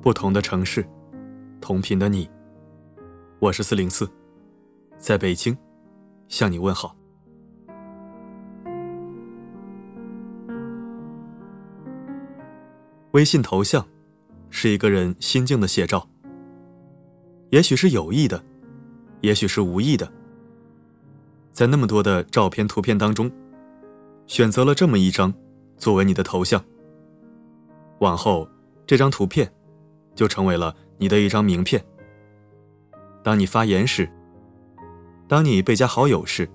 不同的城市，同频的你。我是四零四，在北京向你问好。微信头像是一个人心境的写照，也许是有意的，也许是无意的。在那么多的照片、图片当中，选择了这么一张作为你的头像。往后，这张图片就成为了你的一张名片。当你发言时，当你被加好友时，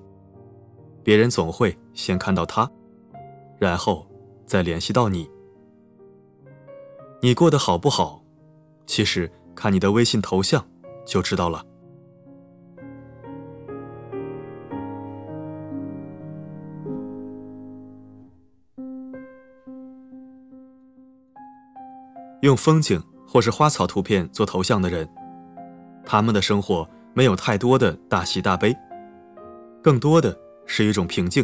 别人总会先看到他，然后再联系到你。你过得好不好，其实看你的微信头像就知道了。用风景或是花草图片做头像的人，他们的生活没有太多的大喜大悲，更多的是一种平静。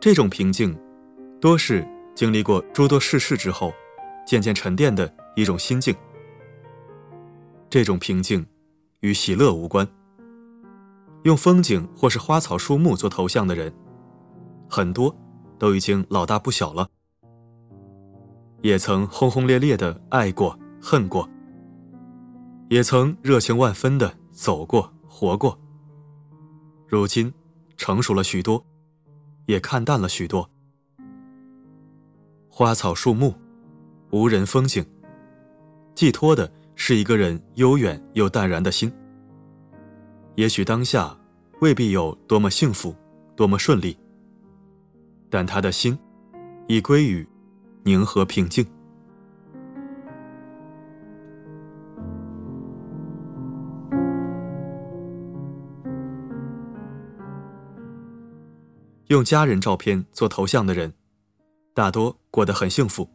这种平静，多是经历过诸多世事之后，渐渐沉淀的一种心境。这种平静，与喜乐无关。用风景或是花草树木做头像的人，很多都已经老大不小了。也曾轰轰烈烈的爱过、恨过，也曾热情万分的走过、活过。如今成熟了许多，也看淡了许多。花草树木，无人风景，寄托的是一个人悠远又淡然的心。也许当下未必有多么幸福、多么顺利，但他的心已归于。宁和平静，用家人照片做头像的人，大多过得很幸福。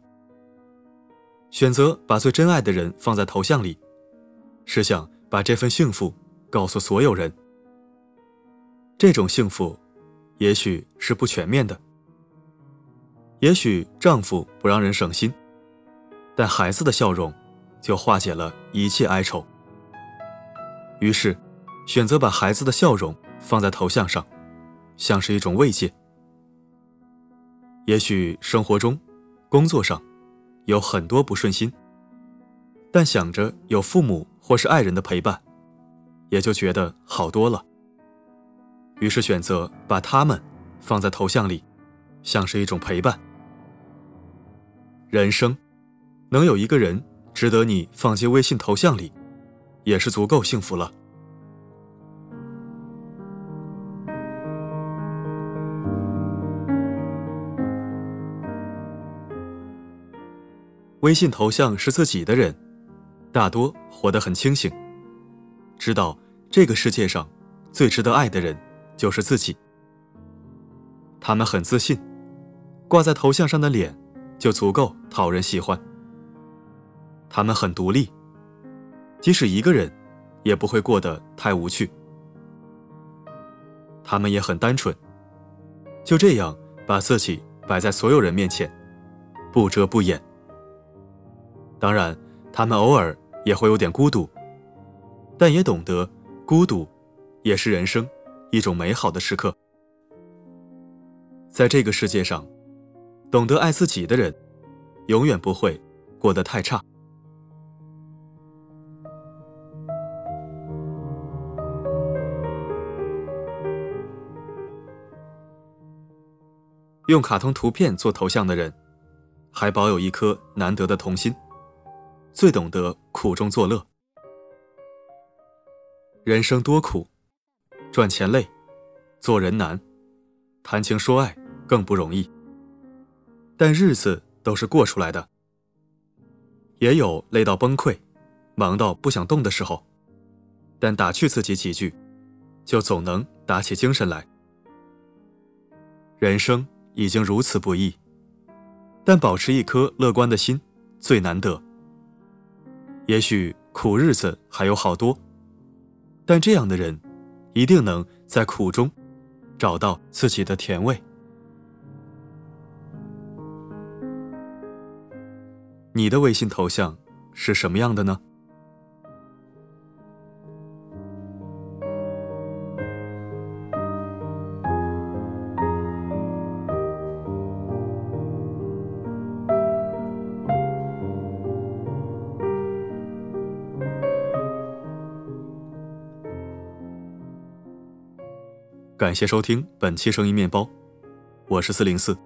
选择把最珍爱的人放在头像里，是想把这份幸福告诉所有人。这种幸福，也许是不全面的。也许丈夫不让人省心，但孩子的笑容就化解了一切哀愁。于是，选择把孩子的笑容放在头像上，像是一种慰藉。也许生活中、工作上有很多不顺心，但想着有父母或是爱人的陪伴，也就觉得好多了。于是选择把他们放在头像里，像是一种陪伴。人生，能有一个人值得你放进微信头像里，也是足够幸福了。微信头像是自己的人，大多活得很清醒，知道这个世界上最值得爱的人就是自己。他们很自信，挂在头像上的脸。就足够讨人喜欢。他们很独立，即使一个人，也不会过得太无趣。他们也很单纯，就这样把自己摆在所有人面前，不遮不掩。当然，他们偶尔也会有点孤独，但也懂得孤独也是人生一种美好的时刻。在这个世界上。懂得爱自己的人，永远不会过得太差。用卡通图片做头像的人，还保有一颗难得的童心，最懂得苦中作乐。人生多苦，赚钱累，做人难，谈情说爱更不容易。但日子都是过出来的，也有累到崩溃、忙到不想动的时候，但打趣自己几句，就总能打起精神来。人生已经如此不易，但保持一颗乐观的心最难得。也许苦日子还有好多，但这样的人，一定能在苦中找到自己的甜味。你的微信头像是什么样的呢？感谢收听本期声音面包，我是四零四。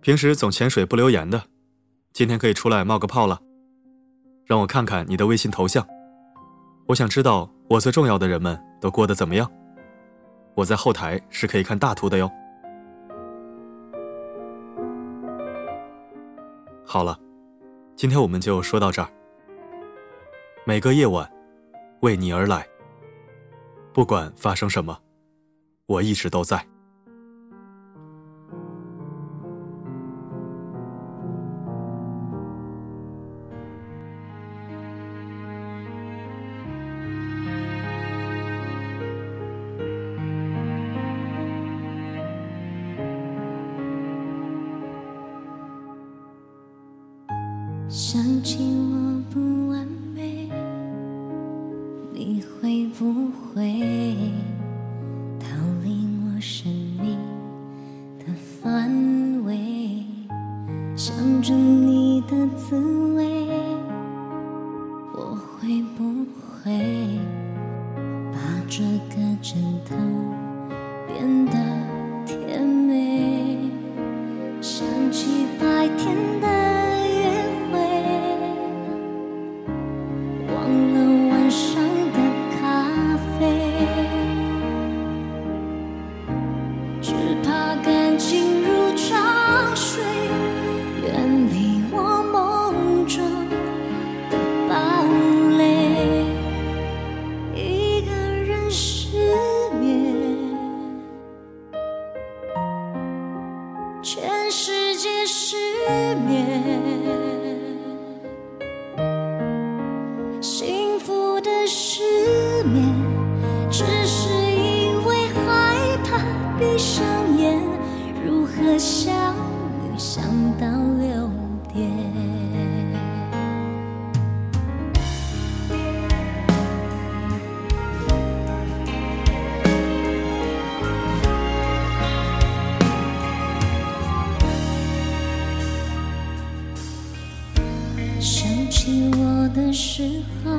平时总潜水不留言的，今天可以出来冒个泡了。让我看看你的微信头像，我想知道我最重要的人们都过得怎么样。我在后台是可以看大图的哟。好了，今天我们就说到这儿。每个夜晚，为你而来，不管发生什么。我一直都在。想起我不完美你会不会逃离我生命的范围？想着你的滋味想到六点想起我的时候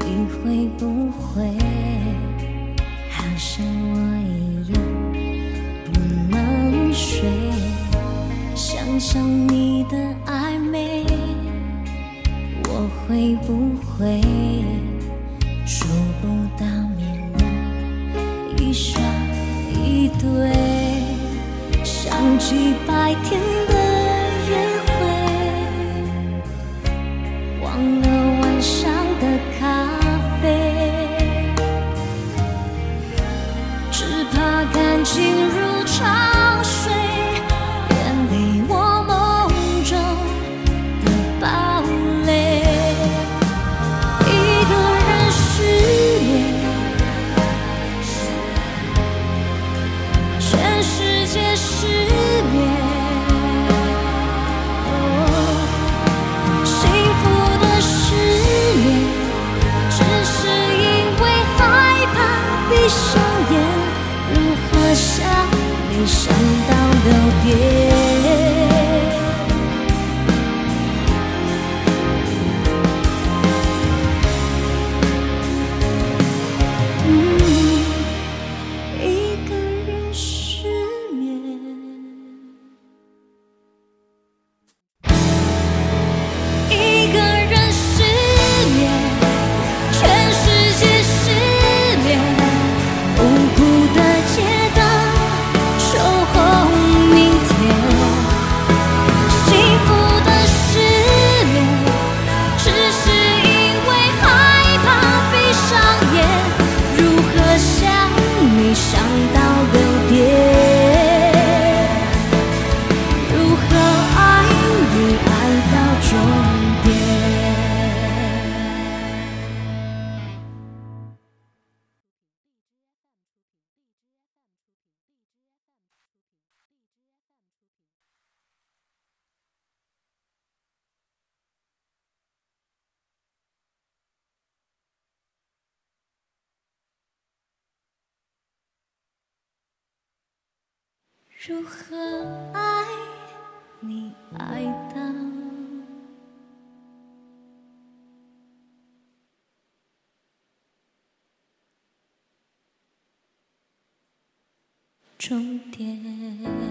你会不会像你的暧昧，我会不会数不到绵羊一双一对？想起白天的约会，忘了晚上的咖啡，只怕感情如潮如何爱你爱到终点？